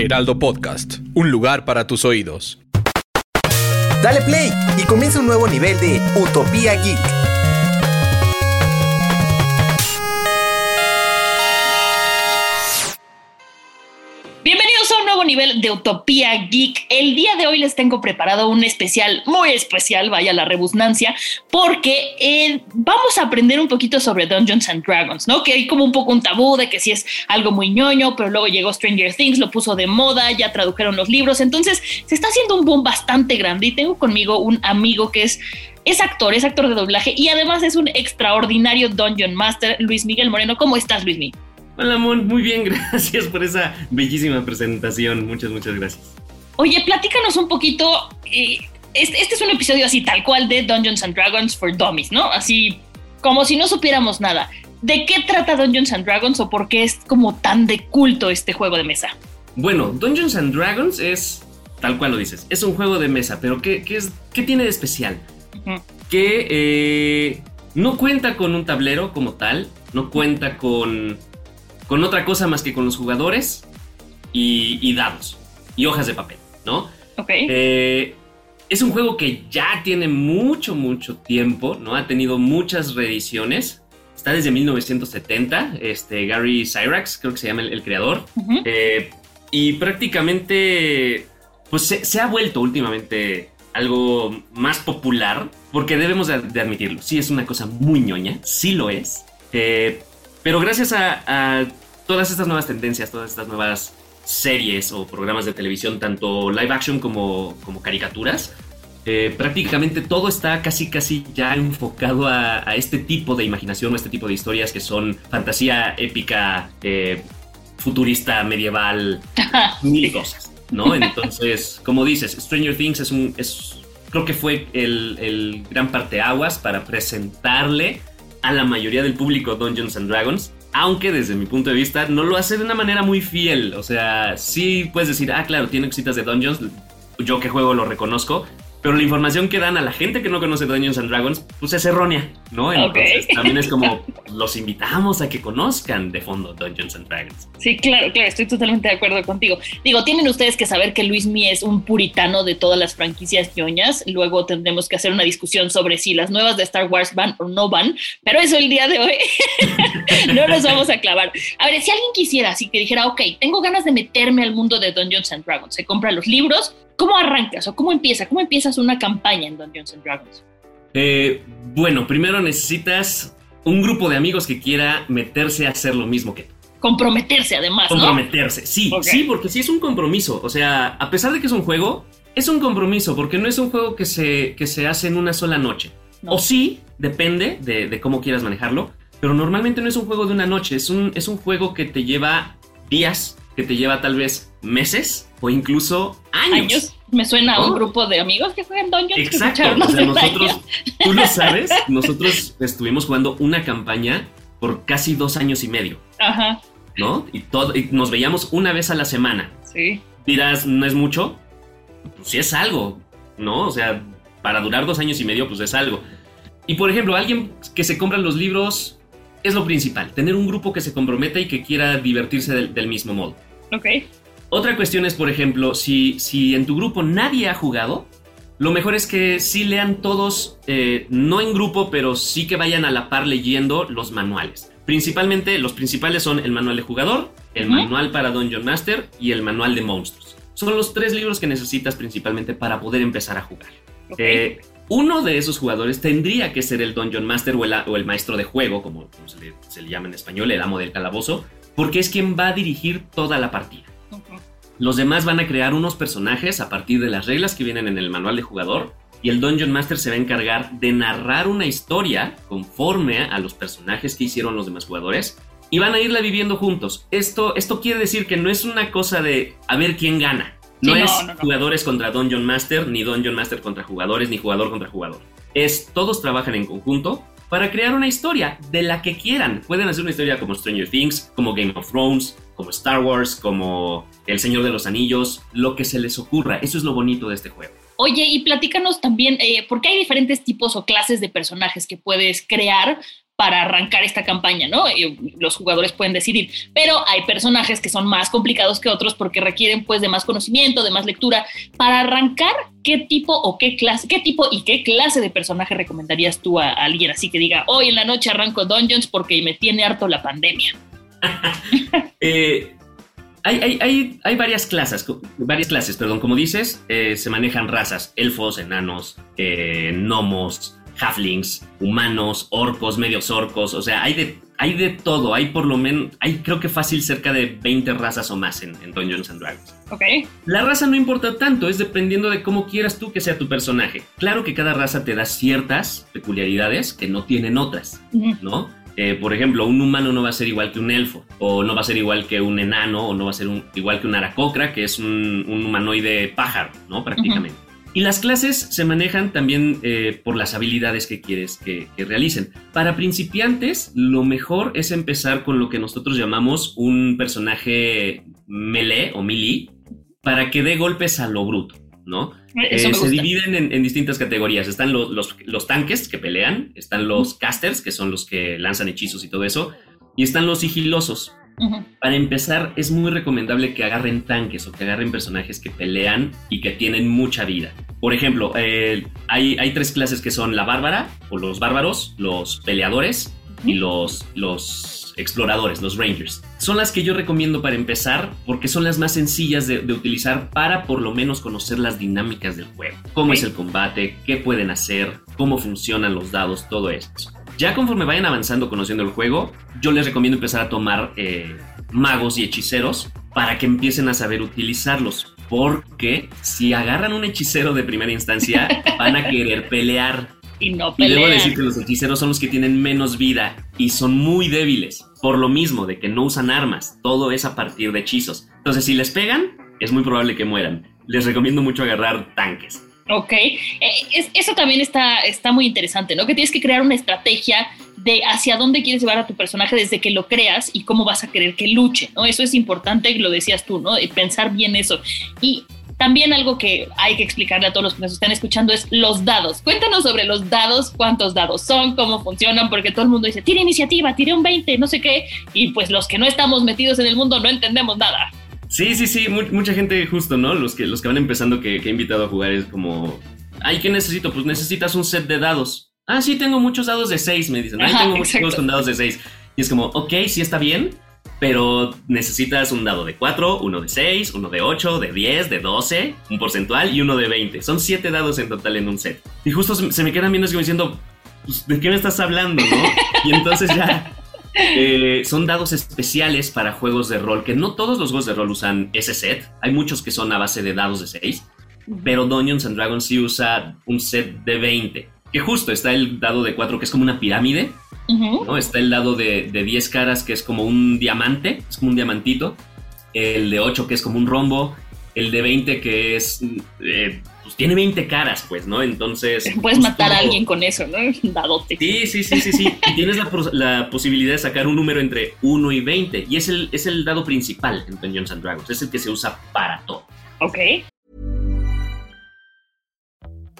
Heraldo Podcast, un lugar para tus oídos. Dale play y comienza un nuevo nivel de Utopía Geek. Nivel de Utopía Geek. El día de hoy les tengo preparado un especial, muy especial, vaya la rebusnancia, porque eh, vamos a aprender un poquito sobre Dungeons and Dragons, ¿no? Que hay como un poco un tabú de que si es algo muy ñoño, pero luego llegó Stranger Things, lo puso de moda, ya tradujeron los libros, entonces se está haciendo un boom bastante grande y tengo conmigo un amigo que es es actor, es actor de doblaje y además es un extraordinario Dungeon Master, Luis Miguel Moreno. ¿Cómo estás, Luis Miguel? Hola, Mon, muy bien, gracias por esa bellísima presentación. Muchas, muchas gracias. Oye, platícanos un poquito. Eh, este, este, es un episodio así, tal cual, de Dungeons and Dragons for Dummies, ¿no? Así como si no supiéramos nada. ¿De qué trata Dungeons and Dragons o por qué es como tan de culto este juego de mesa? Bueno, Dungeons and Dragons es, tal cual lo dices, es un juego de mesa, pero ¿qué, qué es, qué tiene de especial? Que eh, no cuenta con un tablero como tal, no cuenta con con otra cosa más que con los jugadores y, dados y hojas de papel, ¿no? Ok. Eh, es un juego que ya tiene mucho, mucho tiempo, ¿no? Ha tenido muchas reediciones. Está desde 1970. Este, Gary Cyrax, creo que se llama el, creador. Eh, y prácticamente, pues se, ha vuelto últimamente algo más popular, porque debemos de, admitirlo. Sí, es una cosa muy ñoña, sí lo es. Eh, pero gracias a, todas estas nuevas tendencias, todas estas nuevas series o programas de televisión, tanto live action como, como caricaturas, eh, prácticamente todo está casi casi ya enfocado a, este tipo de imaginación, a este tipo de historias que son fantasía épica, eh, futurista, medieval, mil cosas, ¿no? Entonces, como dices, Stranger Things es un... Es, creo que fue el, el gran parteaguas para presentarle a la mayoría del público Dungeons and Dragons. Aunque desde mi punto de vista no lo hace de una manera muy fiel. O sea, sí puedes decir, ah, claro, tiene cositas de Dungeons. Yo que juego lo reconozco pero la información que dan a la gente que no conoce Dungeons and Dragons, pues es errónea, ¿no? Entonces también es como los invitamos a que conozcan de fondo Dungeons and Dragons. Sí, claro, claro, estoy totalmente de acuerdo contigo. Digo, tienen ustedes que saber que Luis Mie es un puritano de todas las franquicias ñoñas. Luego tendremos que hacer una discusión sobre si las nuevas de Star Wars van o no van, pero eso el día de hoy no nos vamos a clavar. A ver, si alguien quisiera, así que dijera, ok, tengo ganas de meterme al mundo de Dungeons and Dragons, se compra los libros, ¿Cómo arrancas o cómo empieza? ¿Cómo empiezas una campaña en Dungeons and Dragons? Eh, bueno, primero necesitas un grupo de amigos que quiera meterse a hacer lo mismo que tú. Comprometerse, además. Comprometerse, sí, sí, porque sí es un compromiso. O sea, a pesar de que es un juego, es un compromiso, porque no es un juego que se, que se hace en una sola noche. O sí, depende de, cómo quieras manejarlo, pero normalmente no es un juego de una noche, es un, es un juego que te lleva días, que te lleva tal vez meses o incluso años. Me suena a un grupo de amigos que juegan Dungeons. Exacto. O sea, nosotros, tú lo sabes, nosotros estuvimos jugando una campaña por casi dos años y medio. Ajá. ¿No? Y, todo, y nos veíamos una vez a la semana. Sí. Dirás, ¿no es mucho? Pues sí es algo, ¿no? O sea, para durar dos años y medio, pues es algo. Y por ejemplo, alguien que se compra los libros es lo principal, tener un grupo que se comprometa y que quiera divertirse del, mismo modo. Ok. Otra cuestión es, por ejemplo, si, si en tu grupo nadie ha jugado, lo mejor es que sí lean todos, eh, no en grupo, pero sí que vayan a la par leyendo los manuales. Principalmente, los principales son el manual de jugador, el manual para Dungeon Master y el manual de monstruos. Son los tres libros que necesitas principalmente para poder empezar a jugar. Eh, uno de esos jugadores tendría que ser el Dungeon Master o el, maestro de juego, como, se, le, llama en español, el amo del calabozo, porque es quien va a dirigir toda la partida. Los demás van a crear unos personajes a partir de las reglas que vienen en el manual de jugador y el Dungeon Master se va a encargar de narrar una historia conforme a los personajes que hicieron los demás jugadores y van a irla viviendo juntos. Esto, esto quiere decir que no es una cosa de a ver quién gana. No es jugadores contra Dungeon Master, ni Dungeon Master contra jugadores, ni jugador contra jugador. Es todos trabajan en conjunto para crear una historia de la que quieran. Pueden hacer una historia como Stranger Things, como Game of Thrones, como Star Wars, como El Señor de los Anillos, lo que se les ocurra. Eso es lo bonito de este juego. Oye, y platícanos también, eh, porque hay diferentes tipos o clases de personajes que puedes crear para arrancar esta campaña, ¿no? los jugadores pueden decidir, pero hay personajes que son más complicados que otros porque requieren pues de más conocimiento, de más lectura. Para arrancar, ¿qué tipo o qué clase, qué tipo y qué clase de personaje recomendarías tú a, alguien así que diga, hoy en la noche arranco Dungeons porque me tiene harto la pandemia? Eh, hay, varias clases, varias clases, perdón, como dices, eh, se manejan razas, elfos, enanos, eh, gnomos, halflings, humanos, orcos, medios orcos, o sea, hay de, hay de todo, hay por lo menos, hay creo que fácil cerca de 20 razas o más en, Dungeons and Dragons. Ok. La raza no importa tanto, es dependiendo de cómo quieras tú que sea tu personaje. Claro que cada raza te da ciertas peculiaridades que no tienen otras, ¿no? Eh, por ejemplo, un humano no va a ser igual que un elfo, o no va a ser igual que un enano, o no va a ser igual que un aracocra, que es un, humanoide pájaro, ¿no? Prácticamente. Y las clases se manejan también eh, por las habilidades que quieres que, realicen. Para principiantes, lo mejor es empezar con lo que nosotros llamamos un personaje melee o melee para que dé golpes a lo bruto, ¿no? Eh, se dividen en, distintas categorías. Están los, los, tanques que pelean, están los casters, que son los que lanzan hechizos y todo eso, y están los sigilosos, para empezar, es muy recomendable que agarren tanques o que agarren personajes que pelean y que tienen mucha vida. Por ejemplo, eh, hay, hay, tres clases que son la bárbara o los bárbaros, los peleadores y los, los exploradores, los rangers. Son las que yo recomiendo para empezar porque son las más sencillas de, utilizar para por lo menos conocer las dinámicas del juego. Cómo es el combate, qué pueden hacer, cómo funcionan los dados, todo eso. Ya conforme vayan avanzando conociendo el juego, yo les recomiendo empezar a tomar eh, magos y hechiceros para que empiecen a saber utilizarlos. Porque si agarran un hechicero de primera instancia, van a querer pelear. Y no pelean. Y debo decir que los hechiceros son los que tienen menos vida y son muy débiles. Por lo mismo de que no usan armas. Todo es a partir de hechizos. Entonces, si les pegan, es muy probable que mueran. Les recomiendo mucho agarrar tanques. Ok, eh, eso también está, está muy interesante, ¿no? Que tienes que crear una estrategia de hacia dónde quieres llevar a tu personaje desde que lo creas y cómo vas a querer que luche, ¿no? Eso es importante, lo decías tú, ¿no? Pensar bien eso. Y también algo que hay que explicarle a todos los que nos están escuchando es los dados. Cuéntanos sobre los dados, cuántos dados son, cómo funcionan, porque todo el mundo dice, tira iniciativa, tire un 20, no sé qué, y pues los que no estamos metidos en el mundo no entendemos nada. Sí, sí, sí, mucha gente justo, ¿no? Los que, los que van empezando que, he invitado a jugar es como, ay, ¿qué necesito? Pues necesitas un set de dados. Ah, sí, tengo muchos dados de 6, me dicen. Ay, tengo muchos juegos con dados de 6. Y es como, ok, sí está bien, pero necesitas un dado de 4, uno de 6, uno de 8, de 10, de 12, un porcentual y uno de 20. Son 7 dados en total en un set. Y justo se me quedan viendo como diciendo, pues, ¿de qué me estás hablando, no? Y entonces ya eh, son dados especiales para juegos de rol, que no todos los juegos de rol usan ese set. Hay muchos que son a base de dados de 6, pero Dungeons and Dragons sí usa un set de 20. Que justo está el dado de 4, que es como una pirámide. ¿No? Está el dado de, de 10 caras, que es como un diamante, es como un diamantito. El de 8, que es como un rombo. El de 20, que es eh, pues, tiene 20 caras, pues, ¿no? Entonces... Puedes pues, matar a alguien con eso, ¿no? Dadote. Sí, sí, sí, sí, sí. y tienes la, posibilidad de sacar un número entre 1 y 20. Y es el, es el dado principal en Dungeons and Dragons. Es el que se usa para todo. Ok.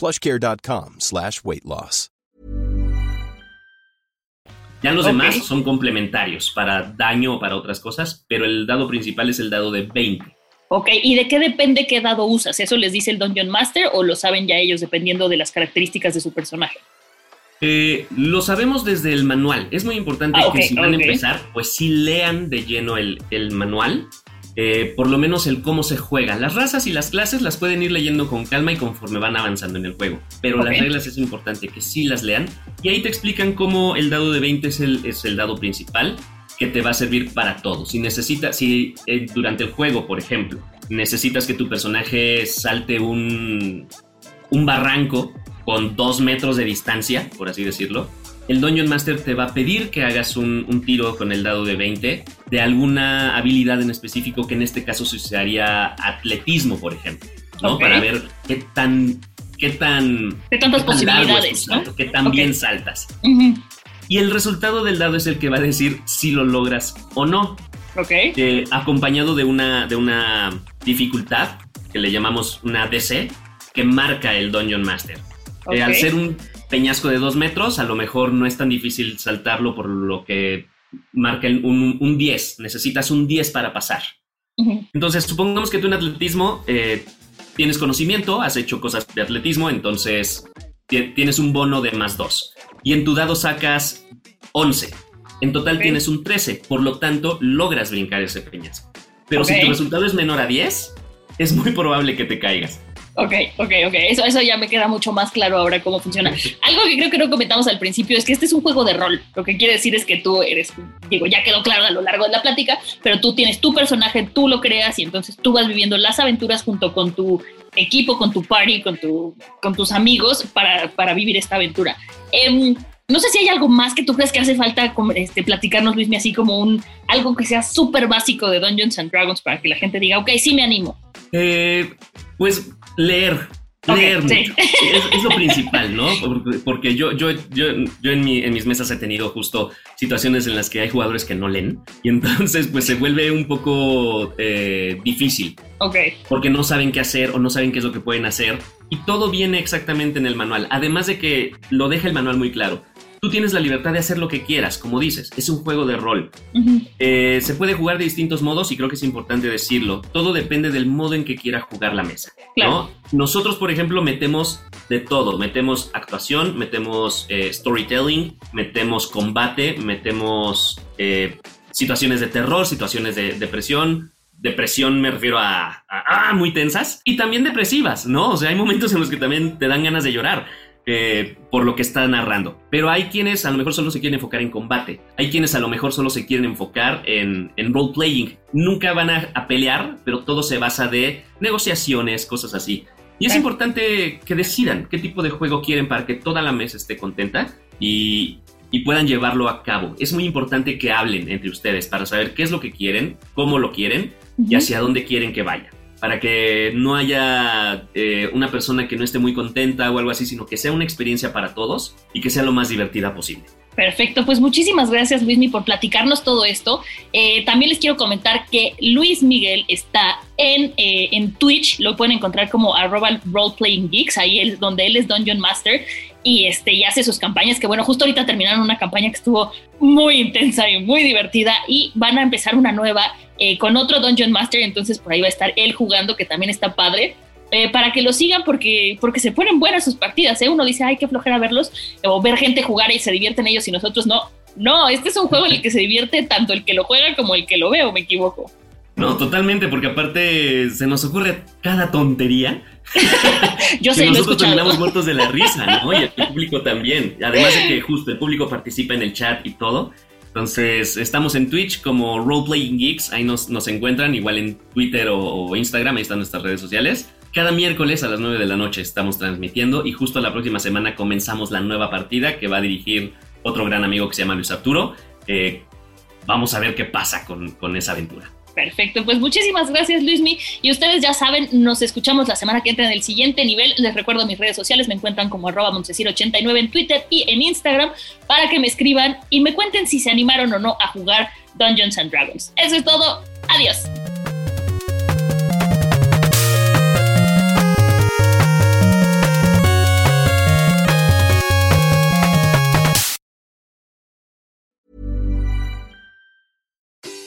plushcare.com slash weight loss. Ya los demás son complementarios para daño o para otras cosas, pero el dado principal es el dado de 20. Ok, ¿y de qué depende qué dado usas? ¿Eso les dice el Dungeon Master o lo saben ya ellos dependiendo de las características de su personaje? Eh, lo sabemos desde el manual. Es muy importante Ah, que si van a empezar, pues sí lean de lleno el, el manual. Eh, por lo menos el cómo se juega. Las razas y las clases las pueden ir leyendo con calma y conforme van avanzando en el juego. Pero las reglas es importante que sí las lean. Y ahí te explican cómo el dado de 20 es el, es el dado principal que te va a servir para todo. Si necesitas, si eh, durante el juego, por ejemplo, necesitas que tu personaje salte un, un barranco con dos metros de distancia, por así decirlo, el Dungeon Master te va a pedir que hagas un, un tiro con el dado de 20 de alguna habilidad en específico que en este caso se usaría atletismo, por ejemplo, ¿no? Para ver qué tan... Qué tan, tantas qué tan largo es tu posibilidades, ¿no? salto, qué tan bien saltas. Y el resultado del dado es el que va a decir si lo logras o no Ok, eh, acompañado de una, de una dificultad que le llamamos una DC que marca el Dungeon Master. Eh, al ser un peñasco de dos metros, a lo mejor no es tan difícil saltarlo por lo que marca un, un 10. Necesitas un 10 para pasar. Entonces, supongamos que tú en atletismo eh, tienes conocimiento, has hecho cosas de atletismo, entonces ti- tienes un bono de más 2. Y en tu dado sacas 11. En total tienes un 13, por lo tanto logras brincar ese peñasco. Pero si tu resultado es menor a 10, es muy probable que te caigas. Ok, ok, ok. Eso, eso ya me queda mucho más claro ahora cómo funciona. Algo que creo que no comentamos al principio es que este es un juego de rol. Lo que quiere decir es que tú eres, digo, ya quedó claro a lo largo de la plática, pero tú tienes tu personaje, tú lo creas y entonces tú vas viviendo las aventuras junto con tu equipo, con tu party, con, tu, con tus amigos para, para vivir esta aventura. Em, no sé si hay algo más que tú crees que hace falta este, platicarnos, Luismi, así como un algo que sea súper básico de Dungeons and Dragons para que la gente diga, ok, sí me animo. Eh, pues leer. Leer mucho. Es, es lo principal, ¿no? Porque, porque yo, yo, yo, yo en, mi- en mis mesas he tenido justo situaciones en las que hay jugadores que no leen y entonces pues se vuelve un poco eh, difícil Ok, porque no saben qué hacer o no saben qué es lo que pueden hacer y todo viene exactamente en el manual. Además de que lo deja el manual muy claro. Tú tienes la libertad de hacer lo que quieras, como dices, es un juego de rol. Eh, se puede jugar de distintos modos y creo que es importante decirlo. Todo depende del modo en que quiera jugar la mesa. Claro. ¿no? Nosotros, por ejemplo, metemos de todo. Metemos actuación, metemos eh, storytelling, metemos combate, metemos eh, situaciones de terror, situaciones de depresión. Depresión me refiero a, a- ah, muy tensas y también depresivas, ¿no? O sea, hay momentos en los que también te dan ganas de llorar eh, por lo que está narrando. Pero hay quienes a lo mejor solo se quieren enfocar en combate. Hay quienes a lo mejor solo se quieren enfocar en, en role-playing. Nunca van a, a pelear, pero todo se basa de negociaciones, cosas así. Y es importante que decidan qué tipo de juego quieren para que toda la mesa esté contenta y, y puedan llevarlo a cabo. Es muy importante que hablen entre ustedes para saber qué es lo que quieren, cómo lo quieren y hacia dónde quieren que vaya. Para que no haya eh, una persona que no esté muy contenta o algo así, sino que sea una experiencia para todos y que sea lo más divertida posible. Perfecto, pues muchísimas gracias Luismi por platicarnos todo esto. Eh, también les quiero comentar que Luis Miguel está en, eh, en Twitch, lo pueden encontrar como arroba roleplayinggeeks, ahí es donde él es Dungeon Master y, este, y hace sus campañas, que bueno, justo ahorita terminaron una campaña que estuvo muy intensa y muy divertida y van a empezar una nueva eh, con otro Dungeon Master, entonces por ahí va a estar él jugando, que también está padre. Eh, para que lo sigan porque, porque se ponen buenas sus partidas. ¿eh? Uno dice, ay, qué flojera verlos, o ver gente jugar y se divierten ellos y nosotros no. No, este es un juego en el que se divierte tanto el que lo juega como el que lo ve, o me equivoco. No, totalmente, porque aparte se nos ocurre cada tontería Yo que sé, he nosotros terminamos muertos de la risa, ¿no? Y el público también. Además de que justo el público participa en el chat y todo. Entonces, estamos en Twitch como Roleplaying Geeks, ahí nos, nos encuentran, igual en Twitter o, o Instagram, ahí están nuestras redes sociales. Cada miércoles a las 9 de la noche estamos transmitiendo y justo la próxima semana comenzamos la nueva partida que va a dirigir otro gran amigo que se llama Luis Arturo. Vamos a ver qué pasa con, con esa aventura. Perfecto, pues muchísimas gracias Luismi. Y ustedes ya saben, nos escuchamos la semana que entra en el siguiente nivel. Les recuerdo mis redes sociales, me encuentran como arroba montesir89 en Twitter y en Instagram para que me escriban y me cuenten si se animaron o no a jugar Dungeons and Dragons. Eso es todo. Adiós.